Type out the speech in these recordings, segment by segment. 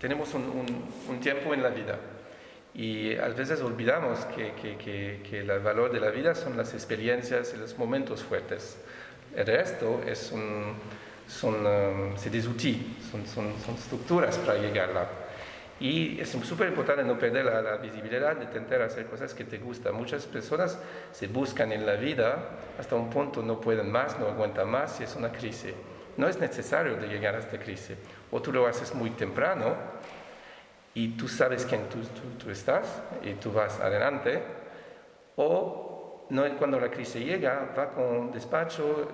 tenemos un, un, un tiempo en la vida y a veces olvidamos que, que, que, que, el valor de la vida son las experiencias y los momentos fuertes. El resto es un, son, um, des outils, son, son, son, estructuras para llegarla. Y es súper importante no perder la, la, visibilidad de intentar hacer cosas que te gustan. Muchas personas se buscan en la vida hasta un punto no pueden más, no aguantan más y es una crisis. No es necesario de llegar a esta crisis. O tú lo haces muy temprano y tú sabes quién tú, estás y tú vas adelante. O cuando la crisis llega, va con despacho,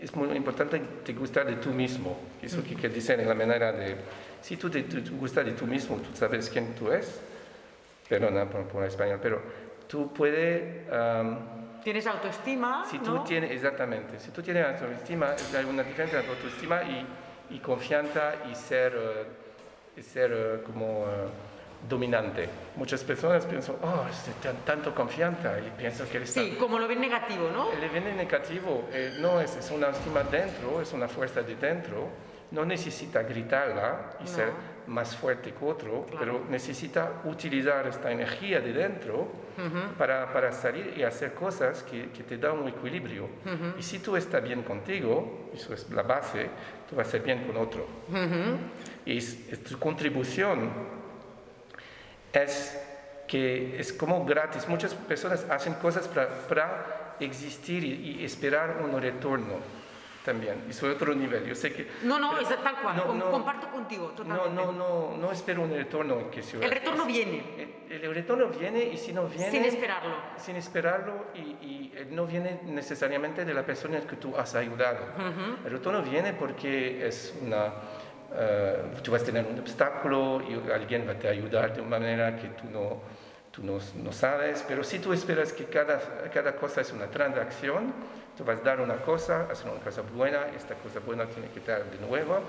es muy importante te gustar de tú mismo. Eso que, dicen en la manera de, si tú te, gustas de tú mismo, tú sabes quién tú eres, perdona por, por español, pero tú puedes... Tienes autoestima, si tú ¿no? tienes, exactamente, si tú tienes autoestima, hay una diferencia entre autoestima y, y confianza y ser, uh, ser uh, como... Uh, dominante. Muchas personas piensan, oh, es tan, tanto confianza y piensan que eres Sí, tan... como lo ven negativo, ¿no? Le ven negativo, eh, no, es, es, una estima dentro, es una fuerza de dentro, no necesita gritarla y no. ser más fuerte que otro, Claro. pero necesita utilizar esta energía de dentro Uh -huh. para, para, salir y hacer cosas que, que te dan un equilibrio. Uh -huh. Y si tú estás bien contigo, eso es la base, tú vas a ser bien con otro. Uh -huh. Y es, es tu contribución es que es como gratis. Muchas personas hacen cosas para, para existir y, y, esperar un retorno también. Y sobre otro nivel. Yo sé que... No, no, es tal cual. No, no, comparto contigo totalmente. No, no, no, no espero un retorno. Que si el retorno viene. El, el, retorno viene y si no viene... Sin esperarlo. Sin esperarlo y, y no viene necesariamente de la persona que tú has ayudado. Uh -huh. El retorno viene porque es una Uh, tú vas a tener un obstáculo y alguien va a te ayudar de una manera que tú no, tú no, no, sabes, pero si tú esperas que cada, cada cosa es una transacción, tú vas a dar una cosa, hacer una cosa buena, esta cosa buena tiene que dar de nuevo,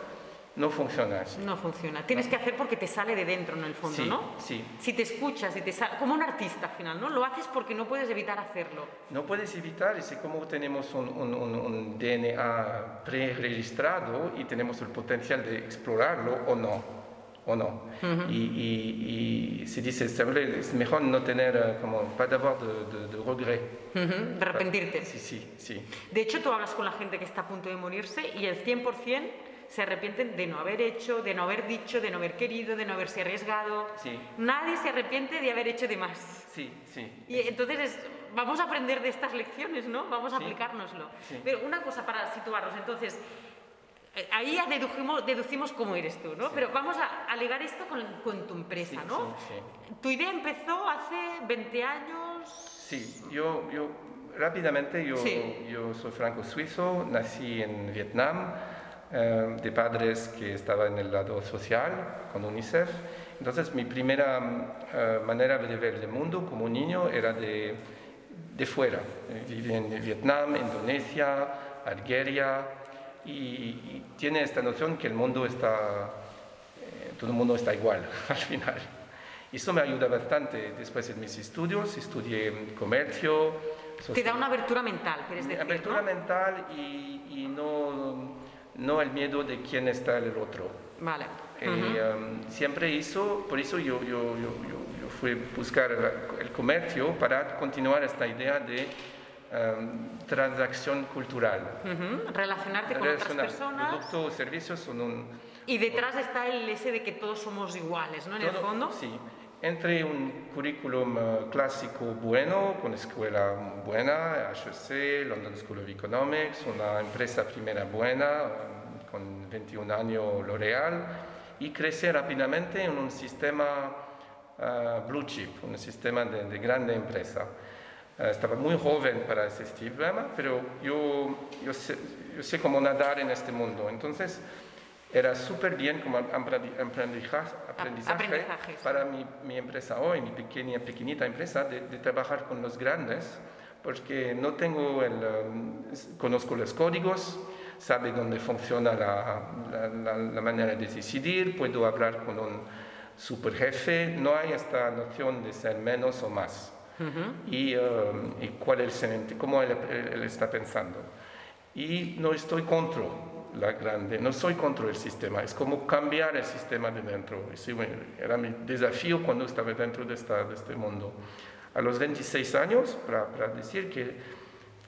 no funciona así. No funciona. Tienes que hacer porque te sale de dentro en el fondo, sí, ¿no? Sí. Si te escuchas, si te sale, como un artista al final, ¿no? Lo haces porque no puedes evitar hacerlo. No puedes evitar, si como tenemos un, un, un DNA pre-registrado y tenemos el potencial de explorarlo o no, o no. Uh -huh. y, y, y, se dice, es mejor no tener eh, como, pas d'avoir de, de, de regret. Uh -huh. De arrepentirte. Sí, sí, sí. De hecho, tú hablas con la gente que está a punto de morirse y el 100% se arrepienten de no haber hecho, de no haber dicho, de no haber querido, de no haberse arriesgado. Sí. Nadie se arrepiente de haber hecho de más. Sí, sí. Y entonces es, vamos a aprender de estas lecciones, ¿no? Vamos a Sí. aplicárnoslo. Sí. Pero una cosa para situarnos, entonces, ahí ya deducimos, deducimos cómo eres tú, ¿no? Sí. Pero vamos a, a ligar esto con, con tu empresa, Sí, ¿no? sí, sí. Tu idea empezó hace 20 años. Sí, yo, yo rápidamente, yo, yo soy franco-suizo, nací en Vietnam, eh, de padres que estaban en el lado social, con UNICEF. Entonces mi primera eh, manera de ver el mundo como niño era de, de fuera. Eh, Viví en Vietnam, Indonesia, Algeria, y, y tiene esta noción que el mundo está, eh, todo el mundo está igual al final. Y eso me ayuda bastante. Después en mis estudios, estudié comercio. Te da una abertura mental, quieres decir, Apertura ¿no? mental y, y no, no el miedo de quién está el otro. Vale. Eh, Ujú. um, siempre hizo, por eso yo, yo, yo, yo fui a buscar el comercio para continuar esta idea de um, transacción cultural. Ujú. Relacionarte con otras Relacionar personas. Productos o servicios son un... Y detrás está el ese de que todos somos iguales, ¿no? En el todo- fondo. Sí. Entre un currículum eh, clásico bueno, con escuela buena, HEC, London School of Economics, una empresa primera buena, con 21 años L'Oreal, y crecer rápidamente en un sistema eh, blue chip, un sistema de, de grande empresa. Eh, estaba muy joven para ese sistema, pero yo, yo, sé, yo sé cómo nadar en este mundo. Entonces, era súper bien como aprendi- aprendizaje, aprendizaje para mi, mi empresa hoy, mi pequeña, pequeñita empresa, de, de trabajar con los grandes, porque no tengo el, um, conozco los códigos, sabe dónde funciona la, la- la- la manera de decidir, puedo hablar con un super jefe, no hay esta noción de ser menos o más. Ujú. Y, um, y cuál es el, cómo él, él está pensando. Y no estoy contra la grande, no soy contra el sistema, es como cambiar el sistema de dentro. era mi desafío cuando estaba dentro de, esta, de este mundo. A los 26 años, para, para decir que,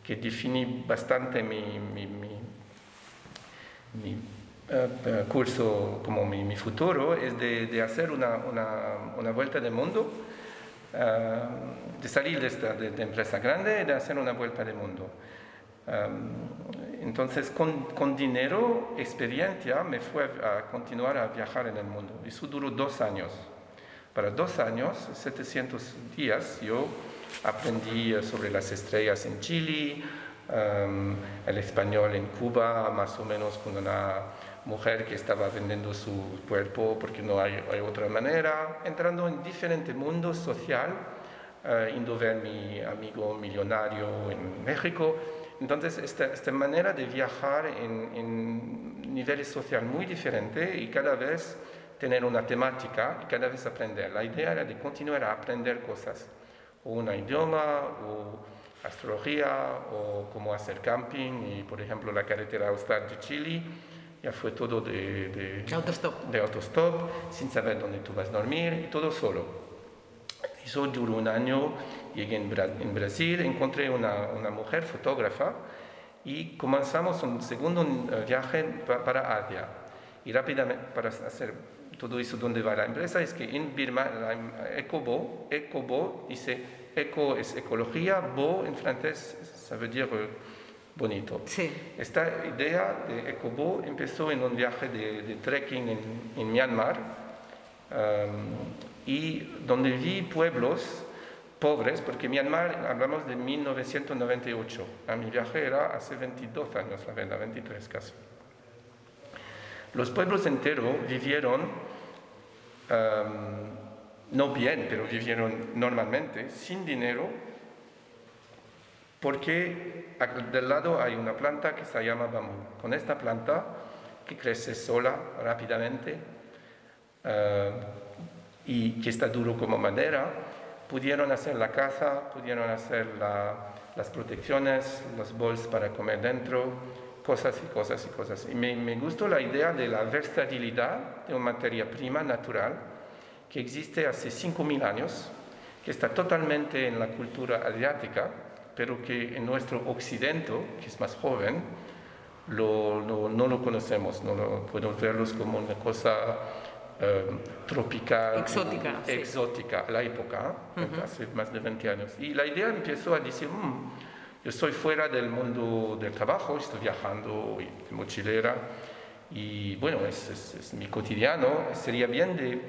que, definí bastante mi, mi, mi, mi uh, curso como mi, futuro, es de, de hacer una, una, una, vuelta de mundo, uh, de salir de esta de, empresa grande y de hacer una vuelta de mundo. entonces, con, con, dinero, experiencia, me fue a continuar a viajar en el mundo. Eso duró dos años. Para dos años, 700 días, yo aprendí sobre las estrellas en Chile, el español en Cuba, más o menos con una mujer que estaba vendiendo su cuerpo porque no hay, hay otra manera, entrando en diferente mundo social, uh, indo ver mi amigo millonario en México, entonces, esta, esta manera de viajar en, en niveles sociales muy diferentes y cada vez tener una temática y cada vez aprender. La idea era de continuar a aprender cosas, o un idioma, o astrología, o cómo hacer camping, y por ejemplo la carretera austral de Chile, ya fue todo de, de, autostop. de autostop, sin saber dónde tú vas a dormir, y todo solo. Eso duró un año llegué en, Brasil, encontré una, una, mujer fotógrafa y comenzamos un segundo eh, viaje para Asia. Y rápidamente, para hacer todo eso, ¿dónde va la empresa? Es que en Birma, Ecobo, Ecobo dice, eco es ecología, bo en francés sabe decir eh, bonito. Sí. Esta idea de Ecobo empezó en un viaje de, de trekking en, en Myanmar, um, y donde vi pueblos pobres, porque Myanmar hablamos de 1998, a mi viaje era hace 22 años, la verdad, 23 casi. Los pueblos enteros vivieron, no bien, pero vivieron normalmente, sin dinero, porque del lado hay una planta que se llama bambú. Con esta planta, que crece sola rápidamente y que está duro como madera, pudieron hacer la casa, pudieron hacer las protecciones, los bols para comer dentro, cosas y cosas y cosas. Y me, me gustó la idea de la versatilidad de una materia prima natural que existe hace 5.000 años, que está totalmente en la cultura asiática, pero que en nuestro occidente, que es más joven, lo, no lo conocemos, no lo podemos verlos como una cosa Em, tropical, exótica, exótica a la época, hace más de 20 años. Y la idea empezó a decir, mm, yo estoy fuera del mundo del trabajo, estoy viajando, de mochilera, y bueno, es, es, mi cotidiano, sería bien de,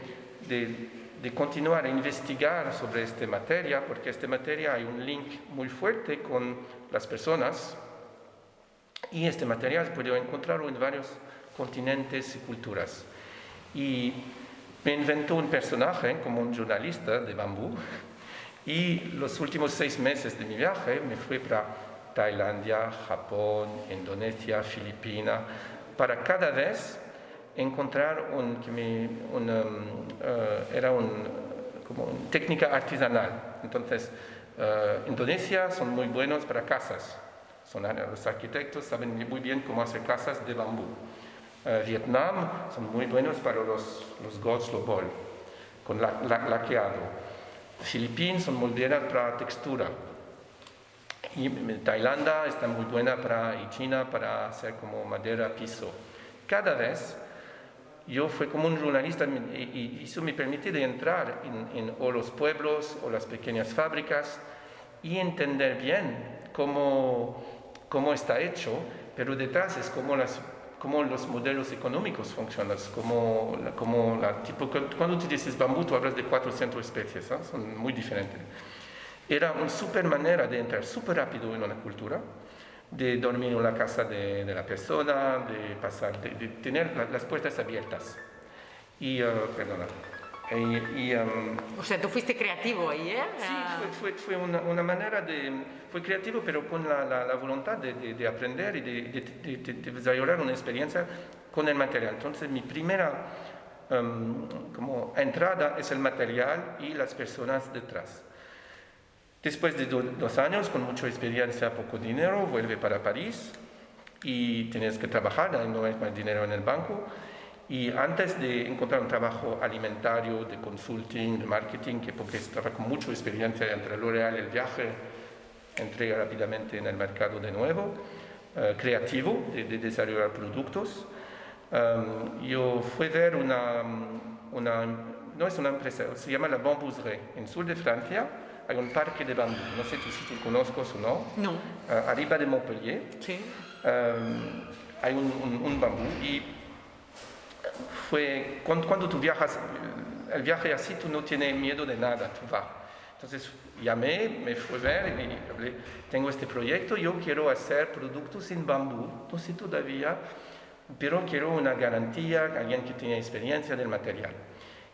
de, de, continuar a investigar sobre esta materia, porque esta materia hay un link muy fuerte con las personas, y este material puede encontrarlo en varios continentes y culturas. Y me inventó un personaje como un jornalista de bambú. Y los últimos seis meses de mi viaje me fui para Tailandia, Japón, Indonesia, Filipinas, para cada vez encontrar un, que me, um, uh, era un, como una técnica artesanal. Entonces, uh, Indonesia son muy buenos para casas. Son, los arquitectos saben muy bien cómo hacer casas de bambú. Eh, Vietnam son muy buenos para los, los gods bol, con la, laqueado. Filipinas son muy buenas para textura. Y Tailandia está muy buena para, y China para hacer como madera piso. Cada vez yo fui como un jornalista y, eso me permite de entrar en, en, o los pueblos o las pequeñas fábricas y entender bien cómo, cómo está hecho, pero detrás es como las cómo los modelos económicos funcionan, como, como la, tipo, cuando tú dices bambú, tú hablas de 400 especies, son muy diferentes. Era una super manera de entrar súper rápido en una cultura, de dormir en la casa de, de la persona, de pasar, de, tener las puertas abiertas. Y, uh, perdona, y, um, o sea, tú fuiste creativo ahí, ¿eh? Sí, fue, fue, fue una, una, manera de... Fue creativo, pero con la, la, voluntad de, de, aprender y de, de, desarrollar una experiencia con el material. Entonces, mi primera um, como entrada es el material y las personas detrás. Después de dos años, con mucha experiencia, poco dinero, vuelve para París y tienes que trabajar, no hay más dinero en el banco. Y antes de encontrar un trabajo alimentario, de consulting, de marketing, que porque estaba con mucha experiencia entre L'Oréal el viaje, entré rápidamente en el mercado de nuevo, eh, creativo, de, desarrollar productos. Um, yo fui a ver una, una, no es una empresa, se llama la Bambouserie, en sur de Francia, hay un parque de bambú, no sé si te conozcas o no, no. Uh, arriba de Montpellier. Sí. Um, hay un, un, un, bambú y fue cuando, cuando, tú viajas, el viaje así tú no tienes miedo de nada, tú vas. Entonces llamé, me fui a ver y hablé, tengo este proyecto, yo quiero hacer productos en bambú, no sé todavía, pero quiero una garantía, alguien que tenga experiencia del material.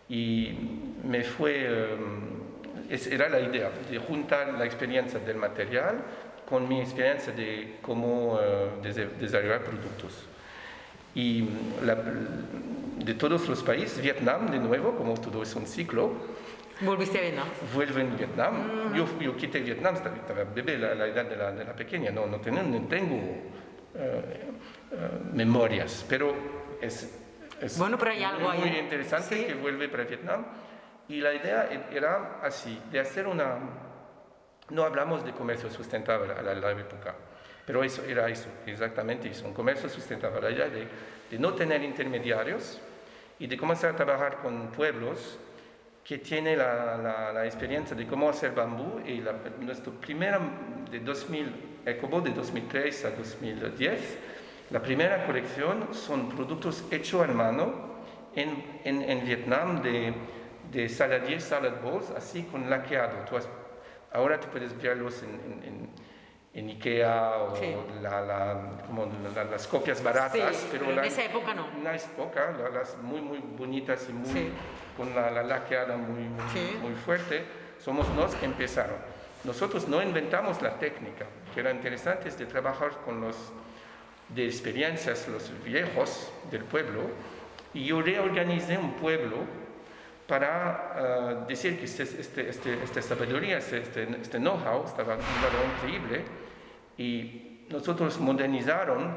Y me fue, um, era la idea de juntar la experiencia del material con mi experiencia de cómo uh, desarrollar productos. Y la, de todos los países, Vietnam, de nuevo, como todo es un ciclo. ¿Volviste a Vietnam? Vuelvo en Vietnam. Mm. Yo, yo, quité Vietnam, estaba, bebé la, la edad de la, de la, pequeña, no, no, tengo, no tengo uh, memorias, pero es, es bueno, pero hay algo muy ahí. interesante ¿Sí? que vuelve para Vietnam. Y la idea era así, de hacer una... No hablamos de comercio sustentable a la, época, pero eso era eso, exactamente eso, un comercio sustentable, la idea de, de no tener intermediarios y de comenzar a trabajar con pueblos que tienen la, la, la, experiencia de cómo hacer bambú y la, nuestro primera de 2000, Ecobo de 2003 a 2010, la primera colección son productos hechos a mano en, en, en Vietnam de, de saladier, salad bowls, así con laqueado. Tú has, ahora tú puedes verlos en, en, en Ikea o Sí. la, la- como la- las copias baratas, Sí, pero pero en la- esa época no. En esa época, la- las muy, muy bonitas y muy, Sí. con la, la laqueada muy, muy, muy fuerte, somos los que empezaron. Nosotros no inventamos la técnica, era interesante es de trabajar con los de experiencias, los viejos del pueblo, y yo reorganicé un pueblo para ah, decir que este, este, este- esta sabiduría, este, este, este know-how estaba increíble y nosotros modernizaron,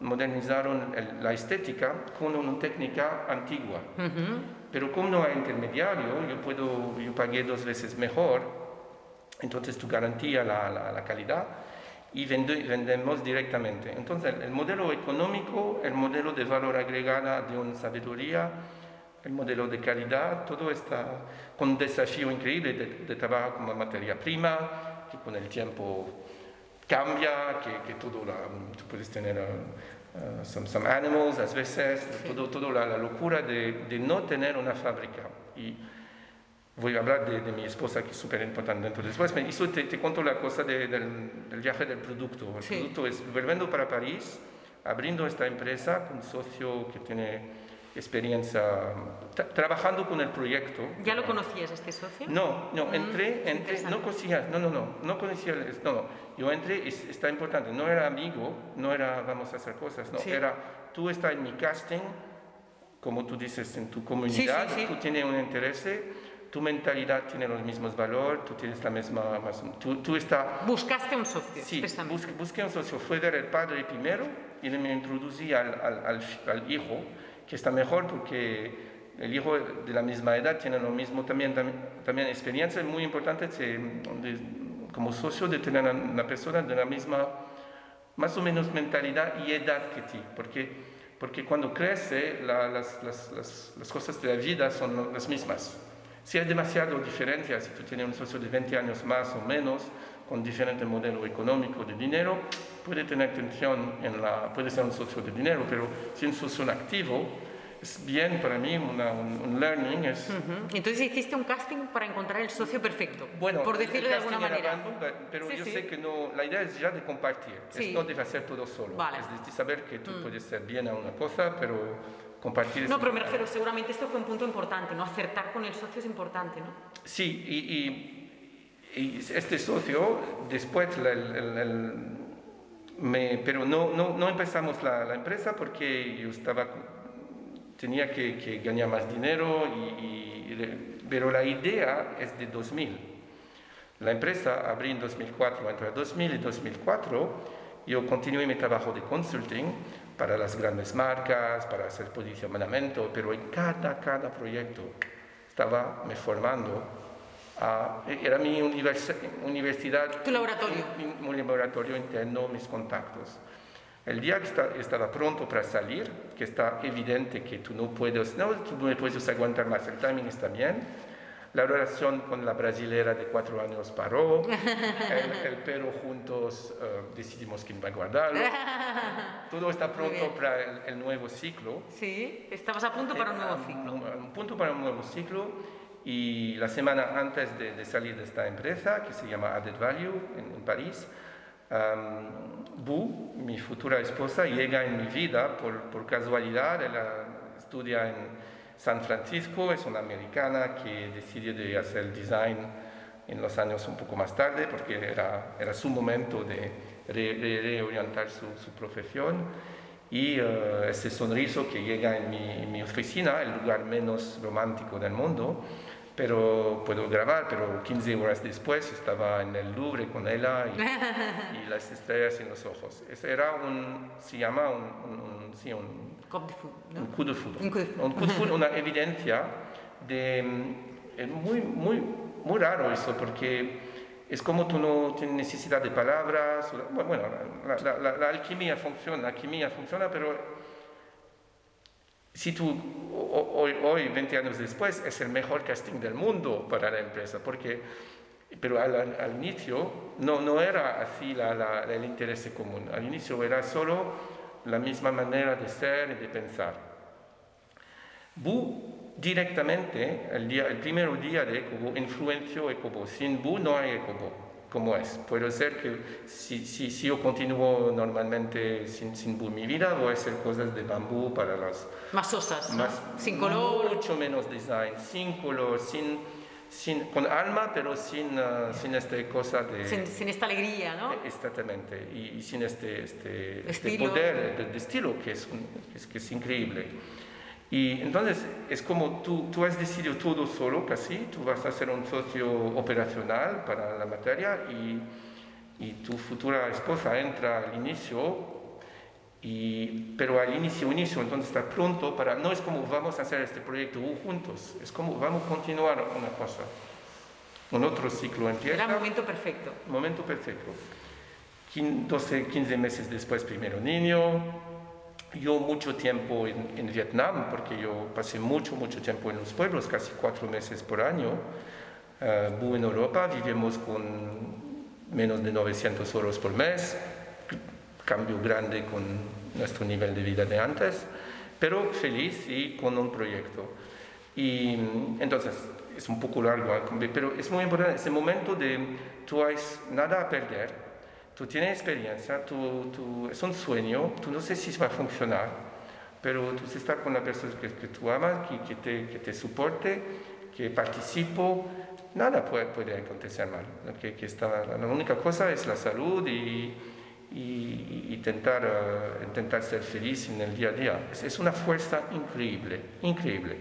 modernizaron el- la estética con una técnica antigua. Ujú. Pero como no hay intermediario, yo, puedo, yo pagué dos veces mejor, entonces tu garantía la, la, la calidad y vende- vendemos directamente. Entonces el modelo económico, el modelo de valor agregada de una sabiduría, el modelo de calidad, todo está con un desafío increíble de, de trabajar como materia prima, que con el tiempo cambia, que, que todo la, tú puedes tener uh, some, some animals a veces, todo, todo la, la locura de, de no tener una fábrica. Y voy a hablar de, de mi esposa, que es súper importante dentro después. Me hizo, te, te cuento la cosa de- del, del viaje del producto. El Sí. producto es volviendo para París, abriendo esta empresa con un socio que tiene experiencia tra- trabajando con el proyecto. ¿Ya lo conocías este socio? No, no, Mm, entré, es entré, no conocía, no, no, no, no conocía, no, no, yo entré, es- está importante, no era amigo, no era vamos a hacer cosas, no, Sí. era tú estás en mi casting, como tú dices, en tu comunidad, sí. tú tienes un interés, tu mentalidad tiene los mismos valores, tú tienes la misma, tú, tú estás Buscaste un socio, Sí, busqué, busqué un socio. Fue ver el padre primero y me introducí al, al, al, al hijo, que está mejor porque el hijo de la misma edad tiene lo mismo también, también, también experiencia. Es muy importante se- de- como socio de tener a una persona de la misma, más o menos mentalidad y edad que ti, porque, porque cuando crece la- las, las, las, las cosas de la vida son las mismas. Si hay demasiado diferencia, si tú tienes un socio de 20 años más o menos, con diferente modelo económico de dinero, puede tener tensión en la, puede ser un socio de dinero, pero si es un socio activo, es bien para mí una- un, un learning, es, Ujú. Entonces hiciste un casting para encontrar el socio perfecto, bueno, por decirlo de alguna era manera. random, pero Sí, yo sí. sé que no, la idea es ya de compartir, Sí. es no de hacer todo solo, Vale. es de, saber que tú puedes ser bien a una cosa, pero compartir No, pero me refiero, seguramente esto fue un punto importante, ¿no? Acertar con el socio es importante, ¿no? Sí, y, y- y este socio, después, el- el- el- me- pero no, no, no empezamos la, la empresa porque yo estaba, tenía que, que ganar más dinero, y, y- pero la idea es de 2000. La empresa abrí en 2004, entre 2000 y 2004, yo continué mi trabajo de consulting para las grandes marcas, para hacer posicionamiento, pero en cada, cada proyecto estaba me formando. A, era mi universidad. Tu laboratorio. Mi, mi, laboratorio interno, mis contactos. El día que está, estaba pronto para salir, que está evidente que tú no puedes, no, tú no puedes aguantar más, el timing está bien, la relación con la brasilera de cuatro años paró, el, perro juntos eh, decidimos quién va a guardarlo. Todo está pronto para el, nuevo ciclo. Sí, estabas a punto para un nuevo ciclo. Un, punto para un nuevo ciclo y la semana antes de, salir de esta empresa, que se llama Added Value en, París, um, Bu, mi futura esposa, llega en mi vida por, por casualidad, ella estudia en San Francisco es una americana que decidió de hacer design en los años un poco más tarde porque era, era su momento de reorientar su, su, profesión. Y uh, ese sonriso que llega en mi, mi, oficina, el lugar menos romántico del mundo, pero puedo grabar, pero 15 horas después estaba en el Louvre con ella y, y las estrellas en los ojos. Ese era un, se llama un, un, sí, un un coup de foudre. Un coup de. Un coup de foudre, una evidencia de... Es muy, muy, muy raro eso, porque es como tú no tienes necesidad de palabras. Bueno, la, la, la, alquimia funciona, la alquimia funciona, pero si tú hoy, hoy, 20 años después, es el mejor casting del mundo para la empresa, porque, pero al, al inicio no, no era así la, el interés común, al inicio era solo la misma manera de ser y de pensar. Bu directamente, el, día, el primer día de Ecobo, influenció Ecobo. Sin Bu no hay Ecobo, como es. Puede ser que si, si, si yo continúo normalmente sin, sin, mi vida, voy a hacer cosas de bambú para las... Más osas, más, sin color. Mucho menos design, sin color, sin sin, con alma, pero sin, uh, sin esta cosa de... Sin, sin, esta alegría, ¿no? Exactamente, y, y sin este, este, este poder de, de, estilo que es, un, es, que es increíble. Y entonces es como tú, tú has decidido todo solo casi, tú vas a ser un socio operacional para la materia y, y tu futura esposa entra al inicio y, pero al inicio, inicio, entonces está pronto para, no es como vamos a hacer este proyecto juntos, es como vamos a continuar una cosa. Un otro ciclo empieza. Era momento perfecto. Momento perfecto. 12, 15 meses después, primero niño. Yo mucho tiempo en, en, Vietnam, porque yo pasé mucho, mucho tiempo en los pueblos, casi cuatro meses por año. Uh, en Europa, vivimos con menos de 900 euros por mes, cambio grande con nuestro nivel de vida de antes, pero feliz y con un proyecto. Y entonces, es un poco largo, ¿eh? pero es muy importante ese momento de tú has nada a perder, tú tienes experiencia, tú, tú, es un sueño, tú no sé si va a funcionar, pero tú estás con la persona que, que tú amas, que, que, te, que te soporte, que participo, nada puede, puede acontecer mal. Que, que está, la única cosa es la salud y y, intentar, uh, intentar ser feliz en el día a día. Es, es una fuerza increíble, increíble.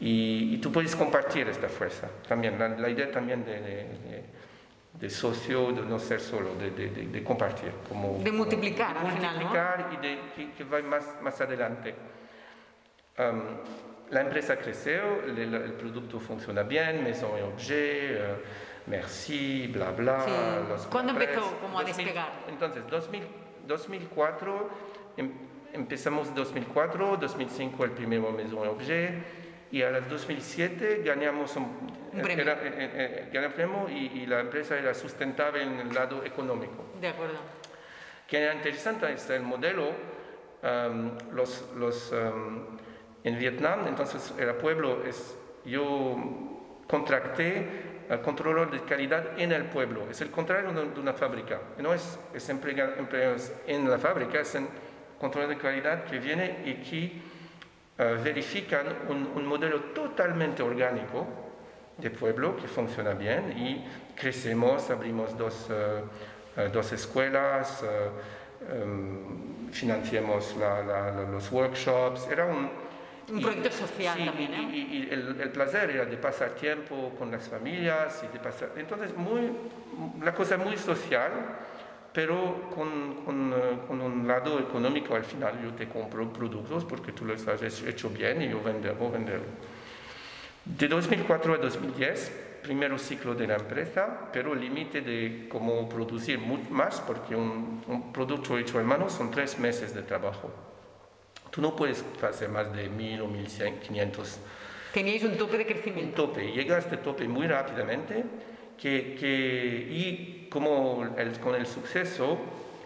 Y, y, tú puedes compartir esta fuerza también, la, la idea también de, de, de, socio, de no ser solo, de, de compartir. Como, de multiplicar como, al multiplicar final, ¿no? y de que, que va más, más adelante. Um, la empresa creció, el, el, producto funciona bien, Maison et Objet, uh, Merci, bla, bla. Sí. Los ¿Cuándo empezó como a 2000, despegar? Entonces, 2000, 2004, em, empezamos 2004, 2005 el primer Maison Objet, y a 2007 ganamos un, un premio, era, eh, eh, eh premio y, y, la empresa era sustentable en el lado económico. De acuerdo. Que era interesante es el modelo, um, los, los, um, en Vietnam, entonces el pueblo, es, yo contracté al controlador de calidad en el pueblo. Es el contrario de una fábrica. No es, es empleados en la fábrica, es un controlador de calidad que viene y que verifican un, un, modelo totalmente orgánico de pueblo que funciona bien y crecemos, abrimos dos, uh, uh, dos escuelas, um, financiamos la, la, los workshops. Era un, un proyecto social sí, también, ¿eh? Y, y el, el, placer era de pasar tiempo con las familias y de pasar... Entonces, muy, la cosa muy social, pero con, con, eh, con, un lado económico al final yo te compro productos porque tú los has hecho bien y yo venderlo, venderlo. De 2004 a 2010, primer ciclo de la empresa, pero límite de cómo producir más, porque un, un, producto hecho en mano son tres meses de trabajo. Tú no puedes hacer más de 1000 o 1500. Teníais un tope de crecimiento. Un tope, llega a este tope muy rápidamente que, que, y como el, con el suceso,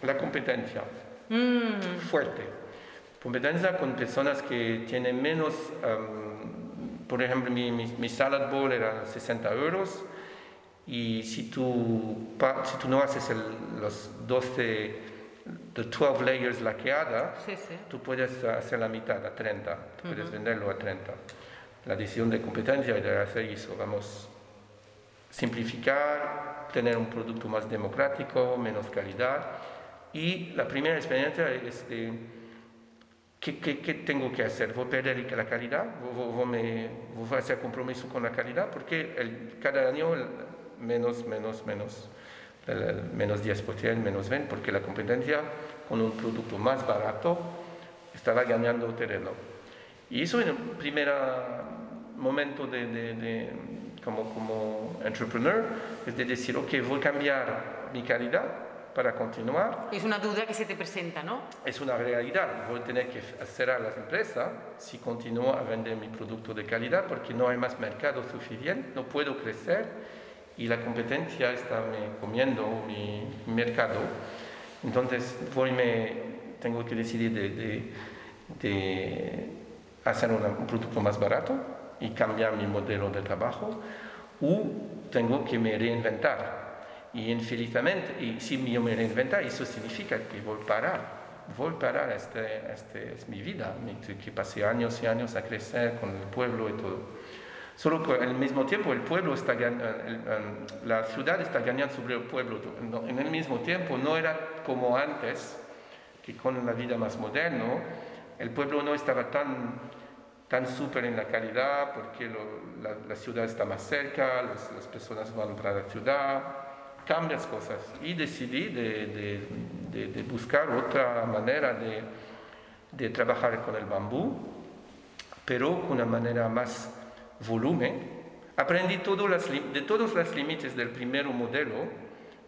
la competencia mm. fuerte. Competencia con personas que tienen menos, um, por ejemplo, mi, mi, salad bowl era 60 euros y si tú, si tú no haces el, los 12, the 12 layers laqueada, sí, sí. tú puedes hacer la mitad a 30, puedes venderlo a 30. La decisión de competencia era hacer eso, vamos simplificar, tener un producto más democrático, menos calidad. Y la primera experiencia es de, ¿qué, qué, qué tengo que hacer? ¿Voy a perder la calidad? ¿Voy, a hacer compromiso con la calidad? Porque el, cada año menos, menos, menos, el, menos 10%, menos 20%, porque la competencia con un producto más barato estaba ganando terreno. Y eso en el primer momento de, de como, como entrepreneur, es de decir, ok, voy a cambiar mi calidad para continuar. Es una duda que se te presenta, ¿no? Es una realidad. Voy a tener que cerrar las empresas si continúo a vender mi producto de calidad porque no hay más mercado suficiente, no puedo crecer y la competencia está me comiendo mi, mercado. Entonces, voy me, tengo que decidir de, de, de hacer un producto más barato y cambiar mi modelo de trabajo, o tengo que me reinventar. Y infelizmente, y si yo me reinventar, eso significa que voy a parar, voy a parar, este, este es mi vida, que pasé años y años a crecer con el pueblo y todo. Solo que al mismo tiempo el pueblo está la ciudad está ganando sobre el pueblo. En el mismo tiempo no era como antes, que con la vida más moderna, el pueblo no estaba tan tan súper en la calidad porque la, ciudad está más cerca, las personas van para la ciudad, cambias cosas. Y decidí de, de, de, buscar otra manera de, trabajar con el bambú, pero con una manera más volumen. Aprendí todo las, de todos los límites del primer modelo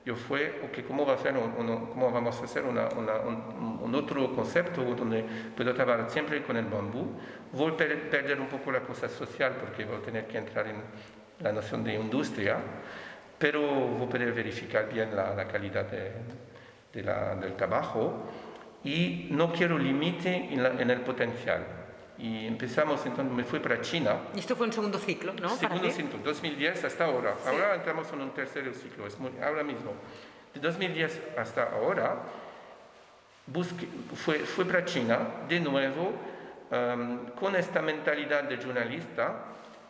yo fue, okay, ¿cómo, va a hacer ¿cómo vamos a hacer una, un, otro concepto donde puedo trabajar siempre con el bambú? Voy a perder un poco la cosa social porque voy a tener que entrar en la noción de industria, pero voy a poder verificar bien la, la calidad de, de la, del trabajo y no quiero límite en, en el potencial y empezamos, entonces me fui para China. Y esto fue un segundo ciclo, ¿no? Segundo ciclo, 2010 hasta ahora. Ahora entramos en un tercer ciclo, es muy, ahora mismo. De 2010 hasta ahora, busqué, fue, fue para China de nuevo um, con esta mentalidad de jornalista,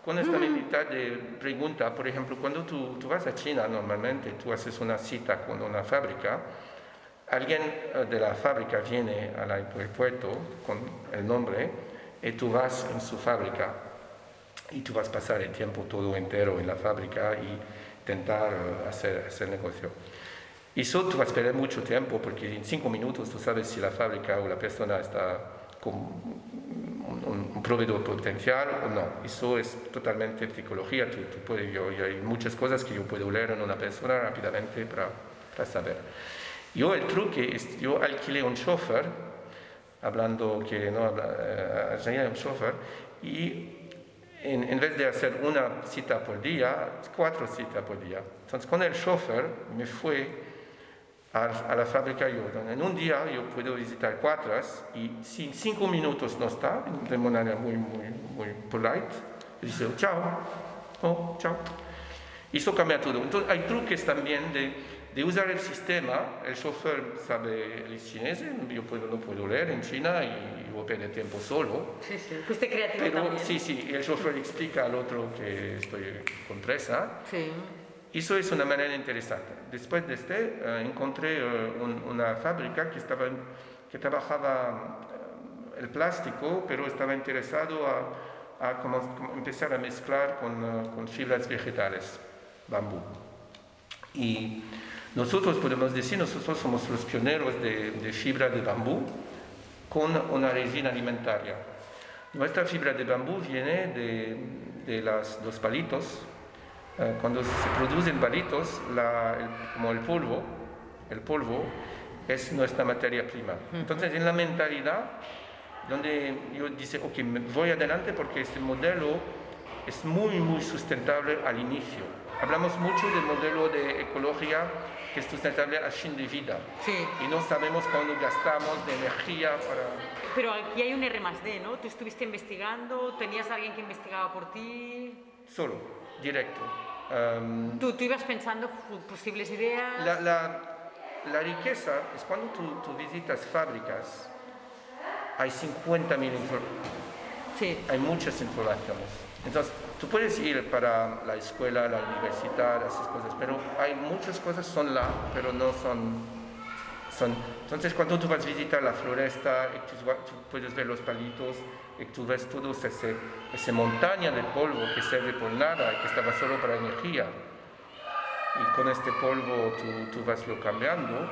con esta mentalidad de pregunta. Por ejemplo, cuando tú, tú vas a China, normalmente tú haces una cita con una fábrica alguien eh, de la fábrica viene al aeropuerto con el nombre y tú vas en su fábrica y tú vas a pasar el tiempo todo entero en la fábrica y intentar eh, hacer, hacer negocio. Y eso tú vas a perder mucho tiempo porque en cinco minutos tú sabes si la fábrica o la persona está con un, proveedor potencial o no. Eso es totalmente psicología. Tú, tú puedes, yo, hay muchas cosas que yo puedo leer en una persona rápidamente para, para saber. Yo el truque es, yo alquilé un chofer hablando que no habla, eh, chofer, y en, en, vez de hacer una cita por día, cuatro citas por día. Entonces con el chofer me fui a, a, la fábrica yo. En un día yo puedo visitar cuatro y si cinco minutos no está, de manera muy, muy, muy polite, dice chao, oh, chao. Y eso cambia todo. Entonces hay truques también de de usar el sistema, el chofer sabe el chinés, yo puedo, no puedo leer en China y voy a perder tiempo solo. Sí, sí, fuiste creativo Pero, también. Sí, sí, el chofer explica al otro que estoy con presa. Sí. Eso es una manera interesante. Después de este, uh, encontré uh, un, una fábrica que, estaba, que trabajaba uh, el plástico, pero estaba interesado a, a como, como empezar a mezclar con, con fibras vegetales, bambú. Y Nosotros podemos decir, nosotros somos los pioneros de, de fibra de bambú con una resina alimentaria. Nuestra fibra de bambú viene de, de las, los palitos. Eh, cuando se producen palitos, la- el- como el polvo, el polvo es nuestra materia prima. Entonces, en la mentalidad, donde yo dice, ok, voy adelante porque este modelo es muy, muy sustentable al inicio. Hablamos mucho del modelo de ecología que es sustentable al fin de vida. Sí. Y no sabemos cuándo gastamos de energía para... Pero aquí hay un R más D, ¿no? Tú estuviste investigando, tenías a alguien que investigaba por ti. Solo, directo. Um, Tú, tú ibas pensando posibles ideas. La, la- la riqueza es cuando tú, tú visitas fábricas, hay 50.000 infor- Sí. hay muchas informaciones. Entonces, tú puedes ir para la escuela, la universidad, esas cosas, pero hay muchas cosas son la, pero no son, son. Entonces, cuando tú vas a visitar la floresta, y tú, puedes ver los palitos, y tú ves ese, esa montaña de polvo que sirve por nada, y que estaba solo para energía. Y con este polvo tú, tú vas lo cambiando,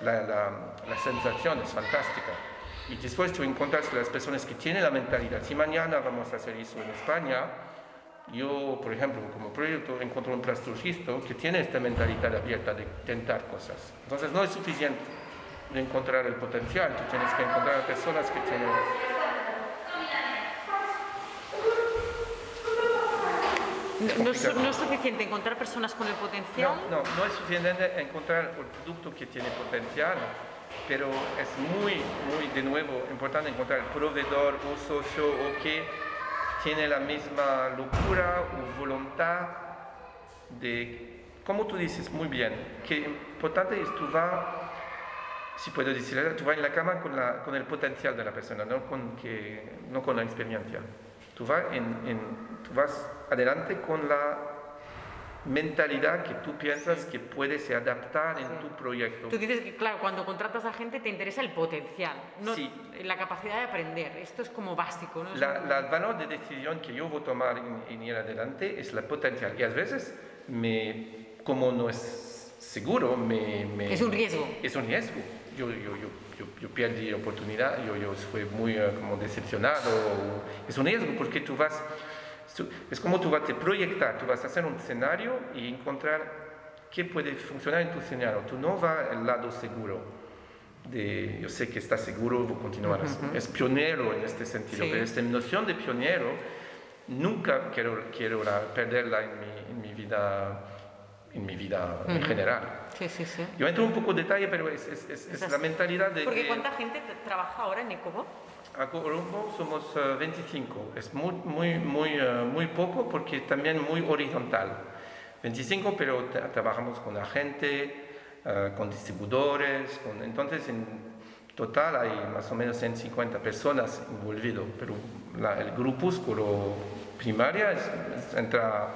la, la, la sensación es fantástica. Y después tú encuentras las personas que tienen la mentalidad. Si mañana vamos a hacer eso en España, yo, por ejemplo, como proyecto, encuentro un plasturgista que tiene esta mentalidad abierta de intentar cosas. Entonces no es suficiente de encontrar el potencial, tú tienes que encontrar a personas que tienen... No, no es, no es suficiente encontrar personas con el potencial. No, no, no es suficiente encontrar el producto que tiene potencial, pero es muy, muy, de nuevo, importante encontrar el proveedor o socio o que tiene la misma locura o voluntad de, como tú dices muy bien, que importante es tú vas, si puedo decir, tú vas en la cama con, la, con el potencial de la persona, no con, que, no con la experiencia. Tú vas, en, en- tú vas adelante con la mentalidad que tú piensas que puedes adaptar en tu proyecto. Tú dices que, claro, cuando contratas a gente te interesa el potencial, no Sí. la capacidad de aprender. Esto es como básico, ¿no? La, la- valor de decisión que yo voy a tomar en, en ir adelante es la potencial. Y a veces, me, como no es seguro, me, me- Es un riesgo. Es un riesgo. Yo, yo, yo, yo, yo perdí oportunidad, yo, yo fui muy eh, como decepcionado. Es un riesgo porque tú vas, es como tú vas a proyectar, tú vas a hacer un escenario y encontrar qué puede funcionar en tu escenario. Tú no vas al lado seguro. De, yo sé que está seguro, voy a continuar así. Es pionero en este sentido, Sí. pero esta noción de pionero nunca quiero, quiero la- perderla en mi, en mi vida, en mi vida en general. Sí, sí, sí. Yo entro un poco en detalle, pero es, es- es- es la mentalidad de... Porque ¿cuánta gente trabaja ahora en Ecobo? A Colombo somos eh, 25. Es muy, muy, muy, eh, muy poco porque también muy horizontal. 25, pero tra- trabajamos con la gente, eh, con distribuidores. con- entonces, en total hay más o menos 150 personas involuidas, pero la- el grupúsculo primaria es, es entra,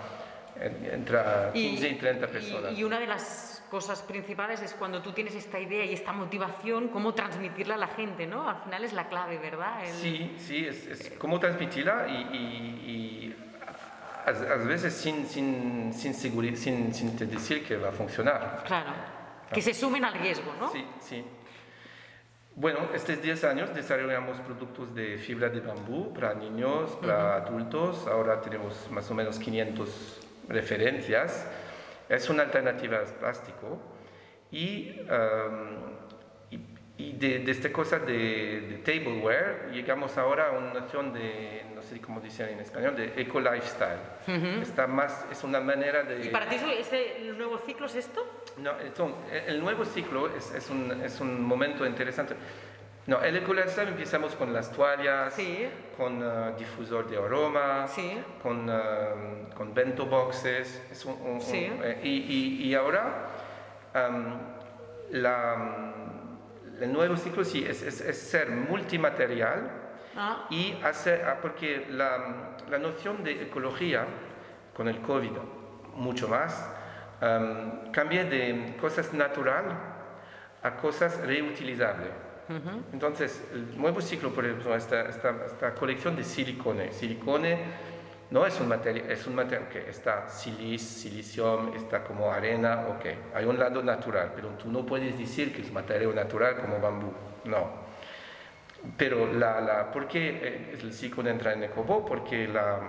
en- entra 15 y 30 personas. y una de las cosas principales es cuando tú tienes esta idea y esta motivación, cómo transmitirla a la gente, ¿no? Al final es la clave, ¿verdad? El- Sí, sí, es, es cómo transmitirla y, y- y a, a veces sin, sin, sin, sin, sin te decir que va a funcionar. Claro. Que se sumen al riesgo, ¿no? Sí, sí. Bueno, estos 10 años desarrollamos productos de fibra de bambú para niños, para adultos. Ahora tenemos más o menos 500 referencias. Es una alternativa al plástico. Y, um, y, y de, de esta cosa de, de tableware llegamos ahora a una noción de, no sé cómo dicen en español, de eco lifestyle. Está más, es una manera de... ¿Y para ti ese el nuevo ciclo es esto? No, entonces, el nuevo ciclo es, es, un, es un momento interesante. No, el ecolifestyle empezamos con las toallas, Sí. con eh, difusor de aroma, Sí. con, eh, con bento boxes. es un- un- un- Sí. eh, y, y- y ahora la, el nuevo ciclo sí es, es- es ser multimaterial Ah, y hacer, ah, porque la, la noción de ecología con el COVID mucho más, am, cambia de cosas natural a cosas reutilizables. Entonces, el nuevo ciclo, por ejemplo, esta, esta, esta colección de silicone, silicone no es un material, es un material que está silicio, silicio, está como arena, ok, hay un lado natural, pero tú no puedes decir que es material natural como bambú, no. Pero la, la, ¿por qué eh, el ciclo entra en Ecobo? Porque la,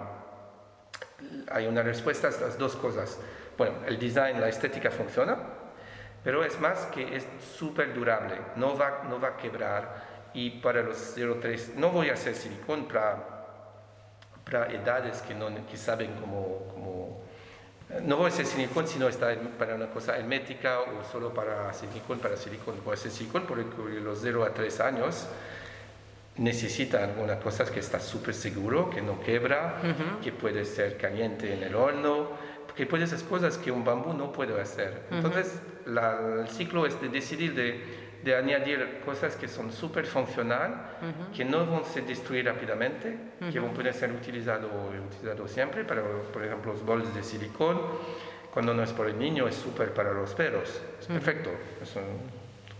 hay una respuesta a estas dos cosas. Bueno, el design, la estética funciona, pero es más que es súper durable, no va, no va a quebrar. Y para los 0,3, no voy a hacer silicón para para edades que, no, que saben como, como no voy a hacer silicón si no está para una cosa hermética o solo para silicón, para silicón. Voy a hacer silicón porque los 0 a 3 años necesitan algunas cosas que está súper seguro, que no quebra, que puede ser caliente en el horno, que puede hacer cosas que un bambú no puede hacer. Entonces, el ciclo es de decidir de de añadir cosas que son súper funcionales, que no van a ser destruidas rápidamente, que van a poder ser utilizados utilizado siempre, para, por ejemplo, los bols de silicón, cuando no es por el niño, es súper para los perros, es perfecto, no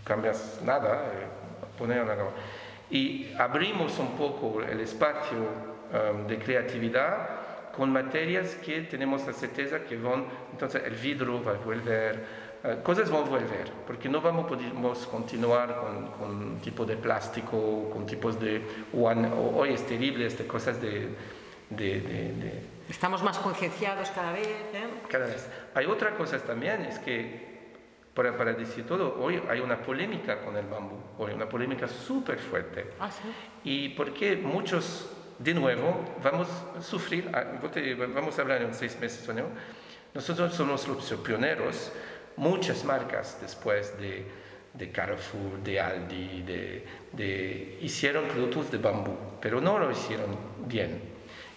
cambias nada, eh, poner Y abrimos un poco el espacio um, de creatividad con materias que tenemos la certeza que van, entonces el vidrio va a volver, eh, cosas van a volver, porque no vamos podemos continuar con, con tipo de plástico, con tipos de... hoy es terrible, este, cosas de, de, de, Estamos más concienciados cada vez. ¿eh? Cada vez. Hay otra cosa también, es que, para, para, decir todo, hoy hay una polémica con el bambú, hoy una polémica súper fuerte. ¿Ah, sí? Y porque muchos, de nuevo, vamos a sufrir, ah, vamos a hablar en seis meses o no, nosotros somos los pioneros muchas marcas después de, de Carrefour, de Aldi, de, de, hicieron productos de bambú, pero no lo hicieron bien.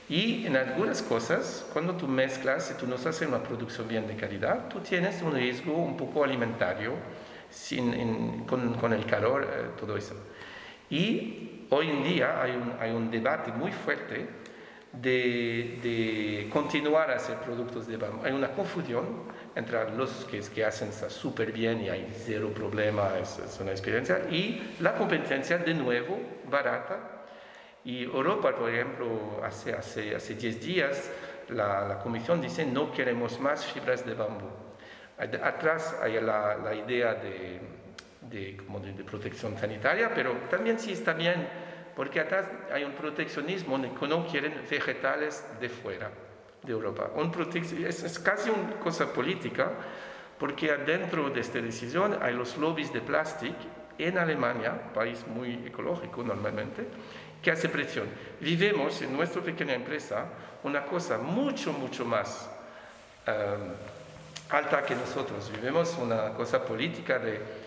Y en algunas cosas, cuando tú mezclas y tú no haces una producción bien de calidad, tú tienes un riesgo un poco alimentario sin, con, con, el calor, eh, todo eso. Y hoy en día hay un, hay un debate muy fuerte de, de, continuar a hacer productos de bambú. Hay una confusión entre los que, que hacen súper bien y hay cero problema, es, una experiencia, y la competencia de nuevo barata. Y Europa, por ejemplo, hace, hace, hace 10 días, la, la, Comisión dice no queremos más fibras de bambú. Atrás hay la, la idea de, de, como de, de, protección sanitaria, pero también sí está bien, porque atrás hay un proteccionismo que no quieren vegetales de fuera de Europa. Un es, es, casi una cosa política, porque dentro de esta decisión hay los lobbies de plástico en Alemania, país muy ecológico normalmente, que hace presión. Vivimos en nuestra pequeña empresa una cosa mucho, mucho más um, alta que nosotros. Vivimos una cosa política de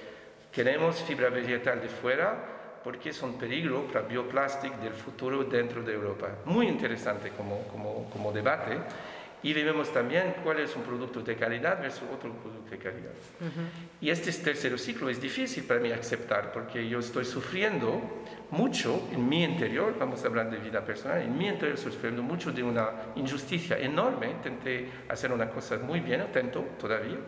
queremos fibra vegetal de fuera, porque es un peligro para bioplástico del futuro dentro de Europa. Muy interesante como, como, como debate. Y vemos también cuál es un producto de calidad versus otro producto de calidad. Y este tercer ciclo es difícil para mí aceptar porque yo estoy sufriendo mucho en mi interior, vamos a hablar de vida personal, en mi interior estoy sufriendo mucho de una injusticia enorme. Intenté hacer una cosa muy bien, atento todavía,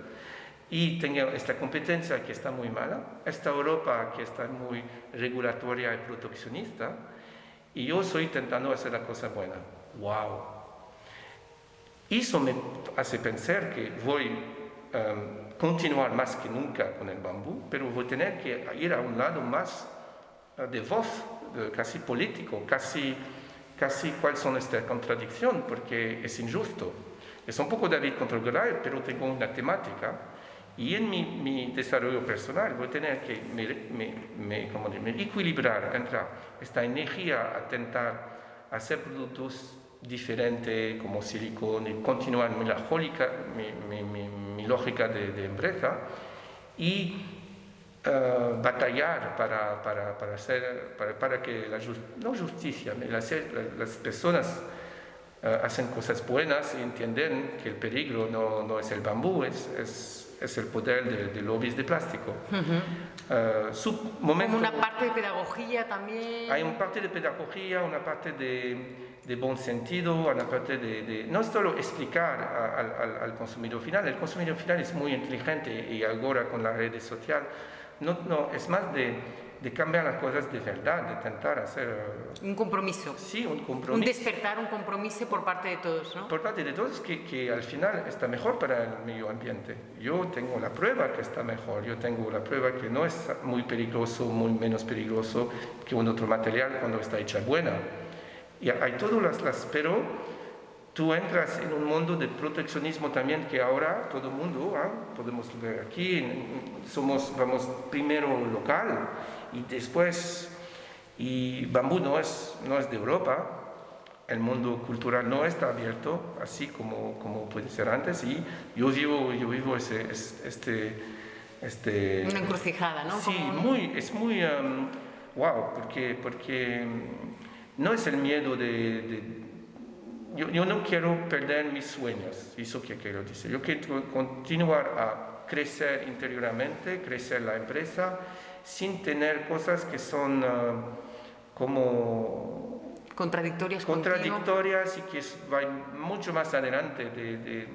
y tengo esta competencia que está muy mala, esta Europa que está muy regulatoria y proteccionista, y yo estoy intentando hacer la cosa buena. ¡Wow! Eso me hace pensar que voy a um, continuar más que nunca con el bambú, pero voy a tener que ir a un lado más uh, de voz, casi político, casi, casi cuál son esta contradicción, porque es injusto. Es un poco David contra Goliath, pero tengo una temática y en mi, mi, desarrollo personal voy a tener que me, me, me, como me equilibrar entre esta energía a intentar hacer productos diferentes como silicón y continuar mi, lógica, mi, mi lógica de, de, empresa y uh, batallar para, para, para, hacer, para, para que la no justicia, las, las personas hacen cosas buenas y entienden que el peligro no, no es el bambú, es, es es el poder de, de lobbies de plástico. Uh su momento, Como una parte de pedagogía también. Hay una parte de pedagogía, una parte de, de buen sentido, una parte de, de no solo explicar al, al, al, consumidor final, el consumidor final es muy inteligente y ahora con las redes sociales, no, no, es más de de cambiar las cosas de verdad, de intentar hacer... Un compromiso. Sí, un Un compromiso. despertar, un compromiso por parte de todos, ¿no? Por parte de todos que, que al final está mejor para el medio ambiente. Yo tengo la prueba que está mejor, yo tengo la prueba que no es muy peligroso, muy menos peligroso que un otro material cuando está hecha buena. Y hay todas las, las pero tú entras en un mundo de proteccionismo también que ahora todo el mundo, ¿ah? podemos ver aquí, somos, vamos primero local y después, y bambú no es, no es de Europa, el mundo cultural no está abierto así como, como puede ser antes y yo vivo, yo vivo ese, es- este, este, Una encrucijada, ¿no? Sí, Como muy, es muy um, wow, porque, porque mm, no es el miedo de... de- yo, yo no quiero perder mis sueños, eso que quiero decir. Yo quiero continuar a crecer interiormente, crecer la empresa, sin tener cosas que son uh, como Contradictorias contradictorias y que van mucho más adelante de, de,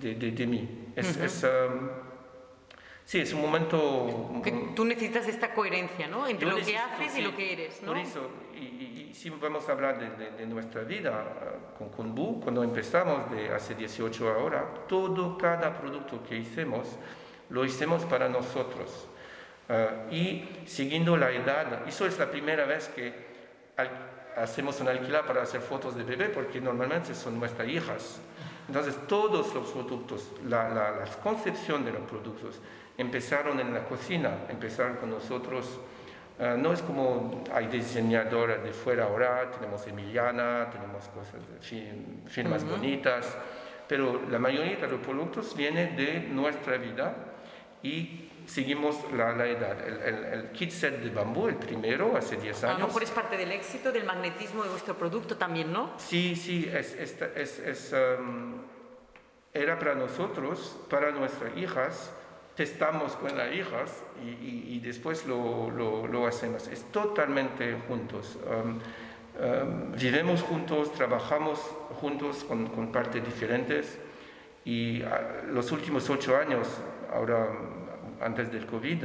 de- de- de mí. Es, es, um, sí, es un momento... Que tú necesitas esta coherencia, ¿no? Entre lo que necesito, haces y lo que eres, ¿no? Por eso, y, y- y si vamos a hablar de, de- de nuestra vida ah, con Kunbu, cuando empezamos de hace 18 ahora, todo, cada producto que hicimos, lo hicimos para nosotros. Ah, y siguiendo la edad, eso es la primera vez que hacemos un alquiler para hacer fotos de bebé, porque normalmente son nuestras hijas. Entonces, todos los productos, la, la, la concepción de los productos, empezaron en la cocina, empezaron con nosotros. Ah, no es como hay diseñadoras de fuera ahora, tenemos Emiliana, tenemos cosas, de fi- firmas bonitas, pero la mayoría de los productos vienen de nuestra vida y seguimos la, la edad. El, el- el kit set de bambú, el primero, hace 10 A años. lo mejor es parte del éxito, del magnetismo de vuestro producto también, ¿no? Sí, sí, es, es, es- es, um, era para nosotros, para nuestras hijas, testamos con las hijas y, y- y después lo, lo- lo hacemos. Es totalmente juntos. Um, um, vivimos juntos, trabajamos juntos con, con partes diferentes y ah, los últimos ocho años, ahora antes del COVID,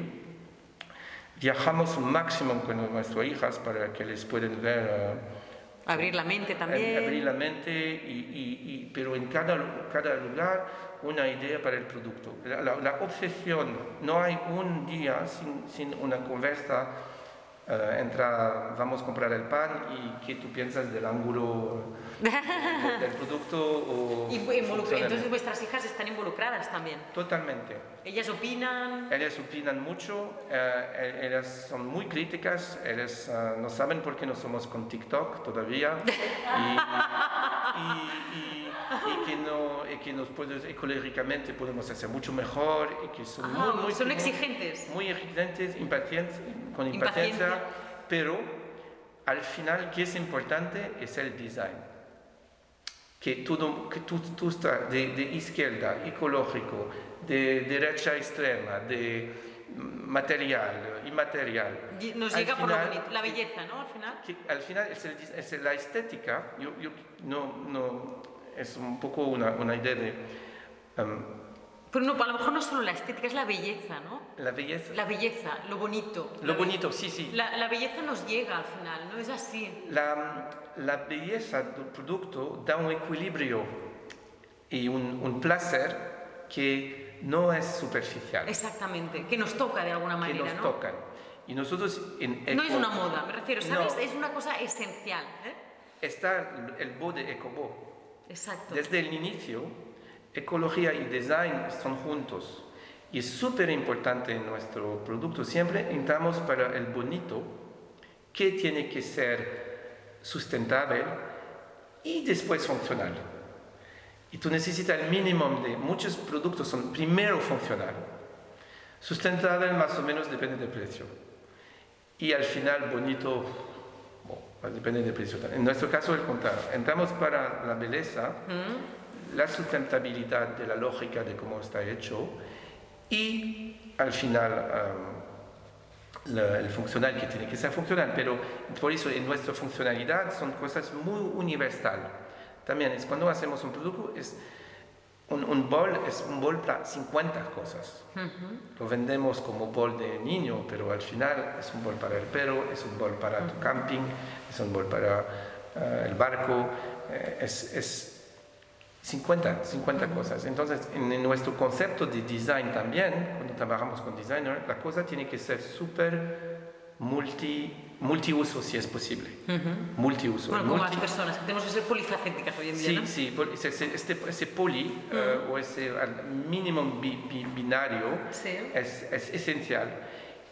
viajamos un máximo con nuestras hijas para que les puedan ver. ah, Abrir la mente también. Abrir la mente, y, y- y- pero en cada, cada lugar una idea para el producto. La, la- la obsesión, no hay un día sin, sin una conversa eh, entre vamos a comprar el pan y qué tú piensas del ángulo de- del producto o Y funcionalmente. entonces vuestras hijas están involucradas también. Totalmente. Ellas opinan. Ellas opinan mucho, eh, ellas son muy críticas, ellas eh, no saben por qué no somos con TikTok todavía y, y- y- y que, no, y que nos puede, ecológicamente podemos hacer mucho mejor y que son Ah, muy, muy, son muy- exigentes. muy exigentes, impacientes, con Impaciencia. impaciencia, pero al final, ¿qué es importante? Es el design. Que, todo, que tú, tú estás de, de izquierda, ecológico, de derecha extrema, de material, inmaterial. Nos Al llega por lo final, bonito, la belleza, ¿no? Al final. que al final es, el es la estética, yo, yo no, no, es un poco una, una idea de um, Pero no, a lo mejor no solo la estética, es la belleza, ¿no? la belleza. La belleza, lo bonito. Lo bonito, sí, sí. La, la belleza nos llega al final, ¿no? Es así. La, la belleza del producto da un equilibrio y un, un placer que no es superficial, Exactamente. Que nos toca de alguna que manera, nos ¿no? tocan. Y nosotros en No es una moda, me refiero, ¿sabes? No. Es una cosa esencial. ¿eh? está el bo de Ecobo. Exacto. Desde el inicio, ecología y design están juntos. Y es súper importante en nuestro producto. Siempre entramos para el bonito, que tiene que ser sustentable y después funcional. Y tú necesitas el mínimo de muchos productos son primero funcional. Sustentable más o menos depende del precio. Y al final bonito, depende del precio. En nuestro caso el contrario. Entramos para la belleza, la sustentabilidad de la lógica de cómo está hecho y al final um, la- el funcional que tiene que ser funcional. Pero por eso en nuestra funcionalidad son cosas muy universal. También es cuando hacemos un producto es un, un bol es un bol para 50 cosas. Lo vendemos como bol de niño, pero al final es un bol para el perro, es un bol para tu camping, es un bol para eh, el barco, eh, es, es 50, 50 cosas. Entonces, en, nuestro concepto de design también, cuando trabajamos con designer, la cosa tiene que ser súper multi, multiuso si es posible. Multiuso. Bueno, como las personas, tenemos que ser polifacéticas hoy en día. Sí, sí, ese, este, ese poli eh, o ese mínimo binario es, es, esencial.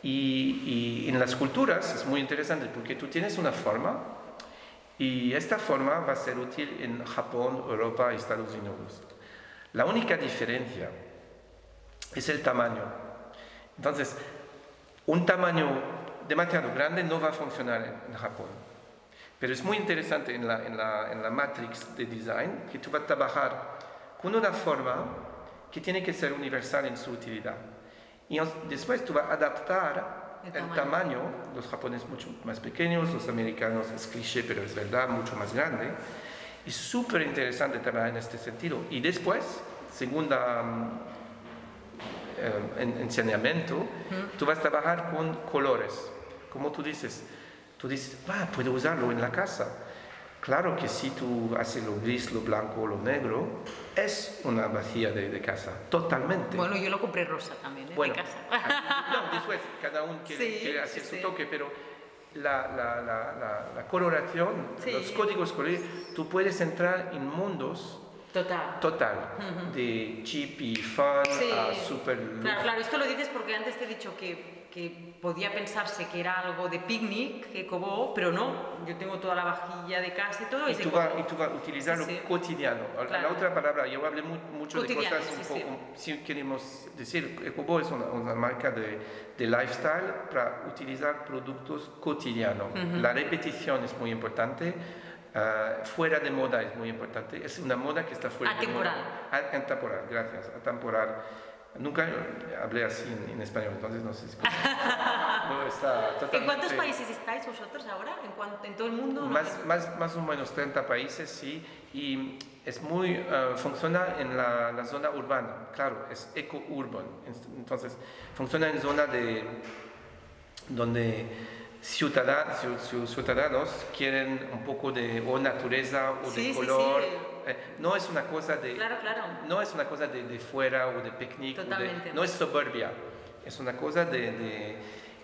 Y, y en las culturas es muy interesante porque tú tienes una forma y esta forma va a ser útil en Japón, Europa y Estados Unidos. La única diferencia es el tamaño. Entonces, un tamaño demasiado grande no va a funcionar en, Japón. Pero es muy interesante en la, en, la, en la, matrix de design que tú vas a trabajar con una forma que tiene que ser universal en su utilidad. Y después tú vas a adaptar el, tamaño. los japoneses mucho más pequeños, los americanos es cliché, pero es verdad, mucho más grande. Es súper interesante trabajar en este sentido. Y después, segunda mm, eh, enseñamiento, tú vas a trabajar con colores. Como tú dices, tú dices, ah, puedo usarlo en la casa. Claro que si tú haces lo gris, lo blanco, lo negro, es una vacía de, casa, totalmente. Bueno, yo lo compré rosa también, ¿eh? de casa. no, después cada uno quiere, hacer su toque, pero la, la, la, la coloración, los códigos colores, tú puedes entrar en mundos Total. Total. De cheap y fun a super. Claro, claro, esto lo dices porque antes te he dicho que, que podía pensarse que era algo de picnic, que como, pero no. Yo tengo toda la vajilla de casa y todo. Y, tú, vas a utilizarlo cotidiano. La otra palabra, yo hablé mucho de cosas un poco. Si queremos decir, Ecobo es una, marca de, de, lifestyle para utilizar productos cotidianos. La repetición es muy importante Uh, fuera de moda es muy importante. Es una moda que está fuera atemporal. de moda. Atemporal. gracias. Atemporal. Nunca hablé así en, español, entonces no sé si... no, está. ¿En cuántos países estáis vosotros ahora? ¿En, en todo el mundo? Más, más, más o menos 30 países, sí. Y es muy... Uh, funciona en la, la, zona urbana, claro, es eco-urban. Entonces, funciona en zona de... donde ciudadanos, quieren un poco de o naturaleza o de color. Eh, no es una cosa de claro, claro. no es una cosa de, de fuera o de picnic, no es suburbia, es una cosa de,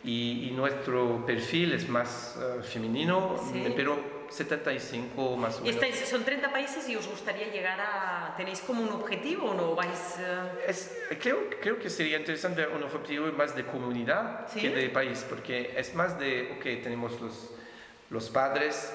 y, nuestro perfil es más uh, femenino, pero 75 más o menos. Estáis, son 30 países y os gustaría llegar a... ¿Tenéis como un objetivo o no vais...? Uh... Es, creo, creo que sería interesante un objetivo más de comunidad que de país, porque es más de, ok, tenemos los, los padres,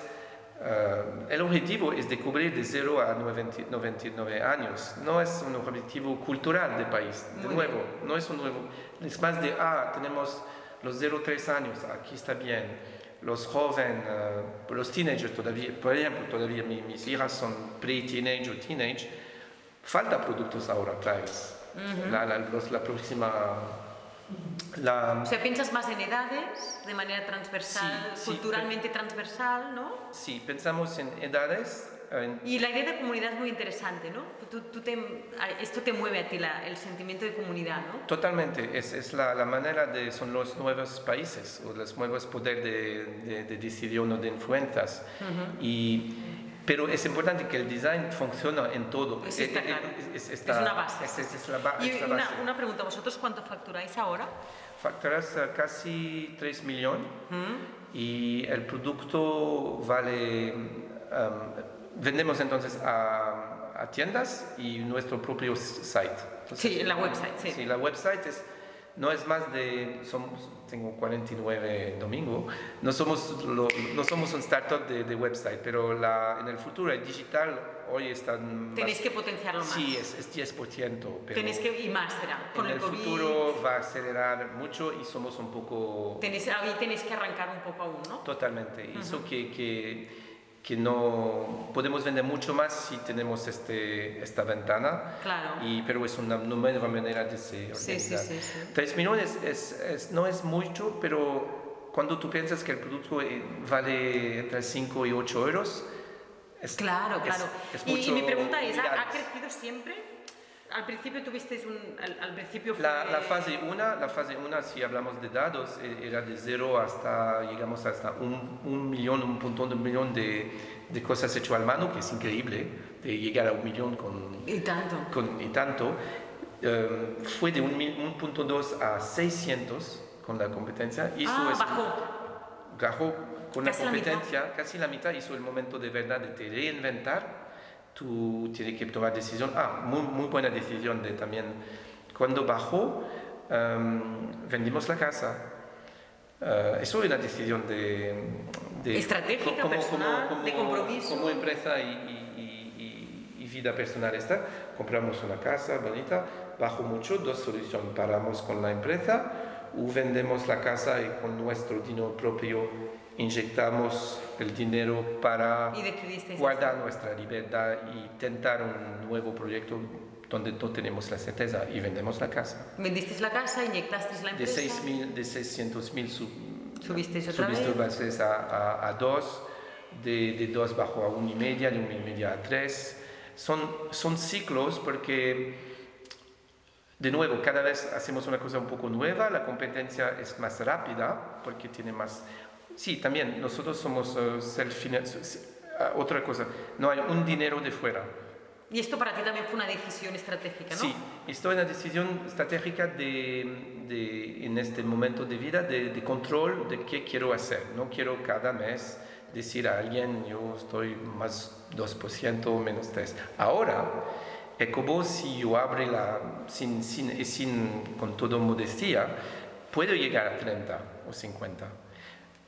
uh, el objetivo es de cubrir de 0 a 99 años, no es un objetivo cultural de país, de nuevo, no es un nuevo, es más de, ah, tenemos los 0 3 años, aquí está bien. Los jóvenes, uh, los teenagers todavía, por ejemplo, todavía mis hijas son pre-teenage o teenage, falta productos ahora, traes. la, la, la, próxima... La... O sea, piensas más en edades, de manera transversal, culturalmente transversal, ¿no? Sí, pensamos en edades y la idea de comunidad es muy interesante, ¿no? esto te mueve a ti el sentimiento de comunidad, ¿no? Totalmente, es, es la, la, manera de, son los nuevos países o los nuevos poderes de, de, decisión o de influencias. y, pero es importante que el design funcione en todo. Es, es, una base. Es, la, y una, una, pregunta, ¿vosotros cuánto facturáis ahora? Facturas eh, casi 3 millones y el producto vale... Um, vendemos entonces a, a, tiendas y nuestro propio site. sí, en la website, sí. Sí, la website es, no es más de, somos, tengo 49 domingo, no somos, no somos un startup de, de website, pero la, en el futuro el digital hoy está... Tenéis que potenciarlo más. Sí, es, es 10%. Pero Tenéis que, y más será, con en el, futuro va a acelerar mucho y somos un poco... Tenéis, ahí tenéis que arrancar un poco aún, ¿no? Totalmente. Eso que, que que no podemos vender mucho más si tenemos este, esta ventana, claro. y, pero es una nueva manera de se Sí, sí, sí, 3 millones es, es, no es mucho, pero cuando tú piensas que el producto eh, vale entre 5 y 8 euros, es, claro, claro. y, mi pregunta es, ¿ha, crecido siempre? Al principio tuvisteis un... Al, al principio fue... La, la fase 1, la fase 1, si hablamos de datos, e- era de cero hasta, llegamos hasta un, un millón, un punto de un millón de, de cosas hechas a mano, que es increíble, de llegar a un millón con, Y tanto. con, y tanto. Eh, fue de un, mil- un punto dos a 600 con la competencia. Hizo ah, eso- bajó. Bajó con Casi la la competencia, casi la mitad, hizo el momento de verdad de te reinventar. Tú tienes que tomar decisión. Ah, muy, muy buena decisión de también. Cuando bajó, em, vendimos la casa. Eh, eso es una decisión de, de- Estratégica, personal, de compromiso. Como empresa y, y- y- y- vida personal esta, compramos una casa bonita, bajó mucho, dos soluciones, paramos con la empresa o vendemos la casa y con nuestro dinero propio inyectamos el dinero para guardar nuestra libertad y tentar un nuevo proyecto donde no tenemos la certeza y vendemos la casa. Vendisteis la casa, inyectasteis la De empresa. 6.000, de 600.000 sub, Subisteis otra vez. bases a, a, a 2, de, de 2 bajo a 1 y media, de 1 y media a 3. Son, son ciclos porque, de nuevo, cada vez hacemos una cosa un poco nueva, la competencia es más rápida porque tiene más... Sí, también nosotros somos uh, Otra cosa, no hay un dinero de fuera. Y esto para ti también fue una decisión estratégica, ¿no? Sí, esto es una decisión estratégica de, de- en este momento de vida de, de control de qué quiero hacer. No quiero cada mes decir a alguien yo estoy más 2% o menos 3%. Ahora, es como si yo abro la, sin, sin, sin, con toda modestia, puedo llegar a 30 o 50.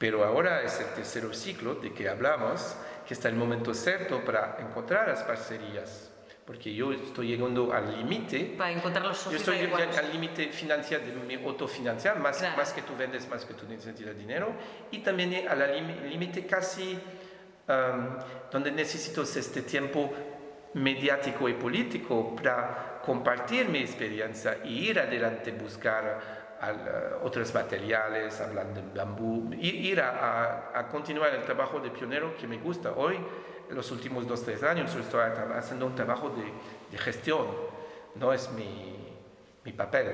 Pero ahora es el tercer ciclo de que hablamos, que está el momento cierto para encontrar las parcerías. Porque yo estoy llegando al límite Para encontrar los yo estoy adecuados. al límite financiero de mi autofinanciar, más, Claro. más que tú vendes, más que tú necesitas dinero, y también al límite casi um, donde necesito este tiempo mediático y político para compartir mi experiencia y ir adelante, buscar uh, otros materiales, hablando de bambú, ir a, a- a continuar el trabajo de pionero que me gusta. Hoy, en los últimos dos, tres años, estoy haciendo un trabajo de, de gestión, no es mi, mi papel.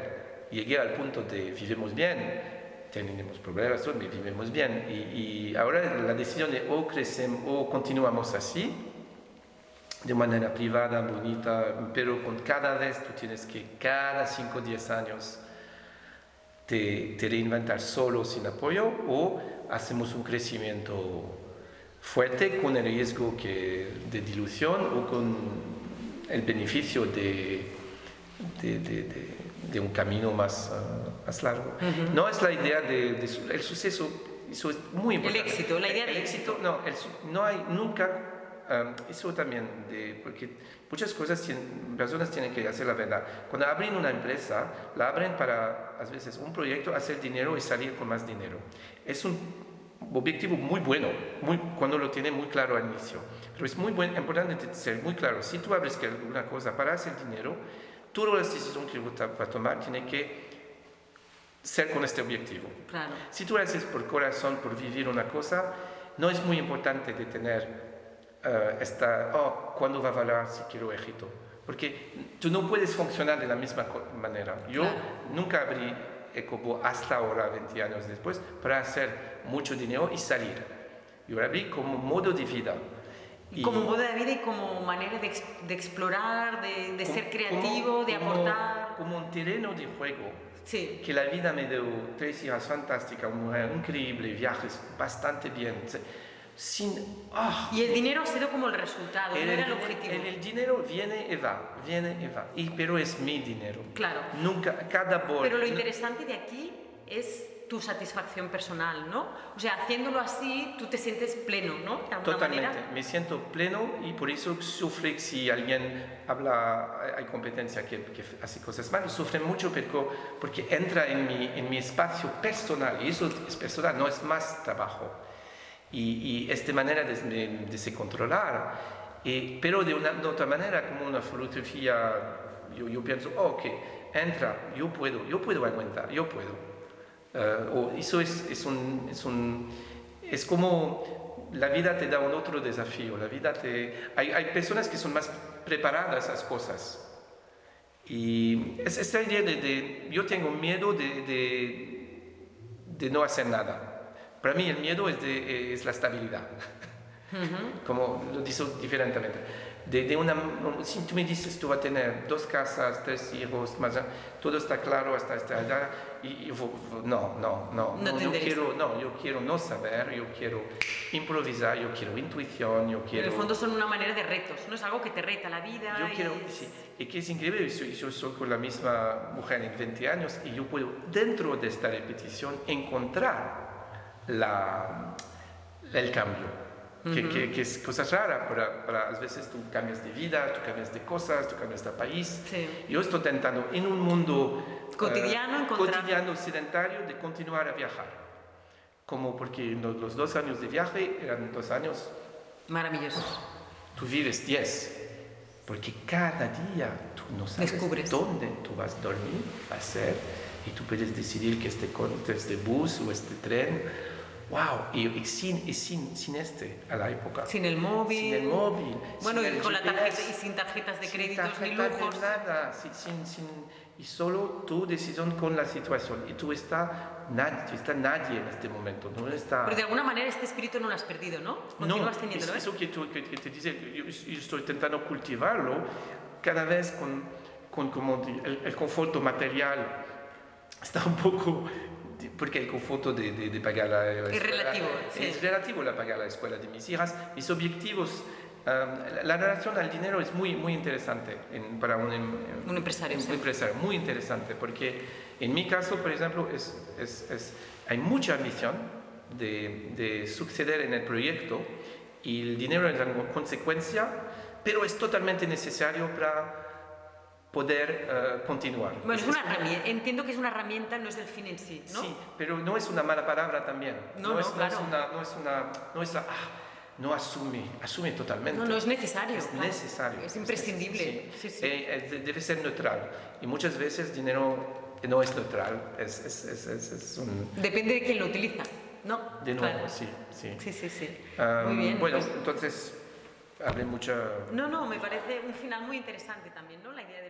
Llegué al punto de vivimos bien, tenemos problemas, vivimos bien. Y, y ahora la decisión de o crecemos o continuamos así, de manera privada, bonita, pero con cada vez tú tienes que, cada 5 o 10 años, te, te reinventar solo sin apoyo o hacemos un crecimiento fuerte con el riesgo que, de dilución o con el beneficio de, de, de- de- de un camino más, ah, más largo. No es la idea del de, su- el suceso, eso es muy importante. éxito, la idea el, del éxito. No, el no hay nunca, ah, eso también, de, porque muchas cosas tienen, personas tienen que hacer la verdad. Cuando abren una empresa, la abren para, a veces, un proyecto, hacer dinero y salir con más dinero. Es un objetivo muy bueno, muy, cuando lo tiene muy claro al inicio. Pero es muy buen, importante ser muy claro. Si tú abres alguna cosa para hacer dinero, todas las decisiones que vas a tomar tienen que ser con este objetivo. Claro. Si tú haces por corazón, por vivir una cosa, no es muy importante de tener eh, esta, oh, ¿cuándo va a valer si quiero éxito? Porque tú no puedes funcionar de la misma manera. Yo Claro. nunca abrí Ecobo hasta ahora, 20 años después, para hacer mucho dinero y salir. Yo abrí como modo de vida. Y Como modo de vida y como manera de, de explorar, de, de ser como- creativo, de como- aportar. Como un terreno de juego. Sí. que la vida me dio tres hijas fantásticas, una mujer increíble, viajes bastante bien, sin... ah, Y el dinero ha sido como el resultado, no era el objetivo. el- el dinero viene y va, viene y va, y, pero es mi dinero. Claro. Nunca, cada bol... Pero lo interesante de aquí es tu satisfacción personal, ¿no? O sea, haciéndolo así, tú te sientes pleno, ¿no? De Totalmente, manera. me siento pleno y por eso sufre si alguien habla, hay competencia que, que hace cosas mal, sufre mucho porque, porque entra en mi, en mi espacio personal y eso es personal, no es más trabajo. Y, y esta manera de, de, se controlar, eh, pero de, una, de otra manera, como una filosofía, yo, yo pienso, oh, ok, entra, yo puedo, yo puedo aguantar, yo puedo. Eh, o eso es, es, un, es, un, es como la vida te da un otro desafío. La vida te, hay, hay personas que son más preparadas a esas cosas. Y es esta idea de, de- yo tengo miedo de, de, de no hacer nada. Para mí el miedo es, de, es la estabilidad, como lo digo diferentemente. De, de una, si tú me dices, tú vas a tener dos casas, tres hijos, más, todo está claro hasta esta edad, y yo, no, no, no, No yo quiero, no, yo quiero no saber, yo quiero improvisar, yo quiero intuición, yo En quiero... el fondo son una manera de retos, no es algo que te reta la vida. Yo y quiero, es- sí, y que es increíble, yo, yo soy con la misma mujer en 20 años y yo puedo dentro de esta repetición encontrar la, el cambio, que, que, que es cosa rara, para, para a veces tú cambias de vida, tú cambias de cosas, tú cambias de país. Sí. Yo estoy intentando en un mundo Cotidiano eh, encontrar- cotidiano sedentario de continuar a viajar. Como porque los, los dos años de viaje eran dos años Maravillosos. tú vives 10, porque cada día tú no sabes Descubres. dónde tú vas a dormir, a hacer, y tú puedes decidir que este, este bus o este tren, wow, y, y sin, y sin, sin este a la época. Sin el móvil. Sin el móvil. Bueno, sin y el con la GPS, tarjeta y sin tarjetas de sin créditos ni tarjeta de lujos. nada, sin, sin, y solo tu decisión con la situación. Y tú estás nadie, está nadie en este momento, no está... Pero de alguna manera este espíritu no lo has perdido, ¿no? Continúas No, teniéndolo, es ¿eh? eso que, tú- que- que te dice, yo, yo estoy intentando cultivarlo cada vez con, con como el, el conforto material. Está un poco, porque el conforto de, de, de pagar la escuela, relativo, sí. Es relativo la pagar la escuela de mis hijas. Mis objetivos, um, la, la relación al dinero es muy, muy interesante en- para un, em- Un empresario, un sí. empresario, muy interesante, porque en mi caso, por ejemplo, es, es- es- hay mucha ambición de, de suceder en el proyecto y el dinero es una consecuencia, pero es totalmente necesario para poder eh, continuar. Bueno, es una herramienta. Entiendo que es una herramienta, no es el fin en sí, ¿no? Sí, pero no es una mala palabra también. No, no, es, claro. es una, no es una, no es, ah, no asume, asume totalmente. No, no es necesario. Es claro. necesario. Es imprescindible. Sí, sí. Eh, eh, debe ser neutral. Y muchas veces dinero no es neutral. Es, es, es, un... Depende de quién lo utiliza, ¿no? De nuevo, Claro. sí, sí. Sí, sí, sí. Ah, Muy bien. Bueno, pues- entonces, hablé mucha... No, no, me parece un final muy interesante también, ¿no? La idea éxito,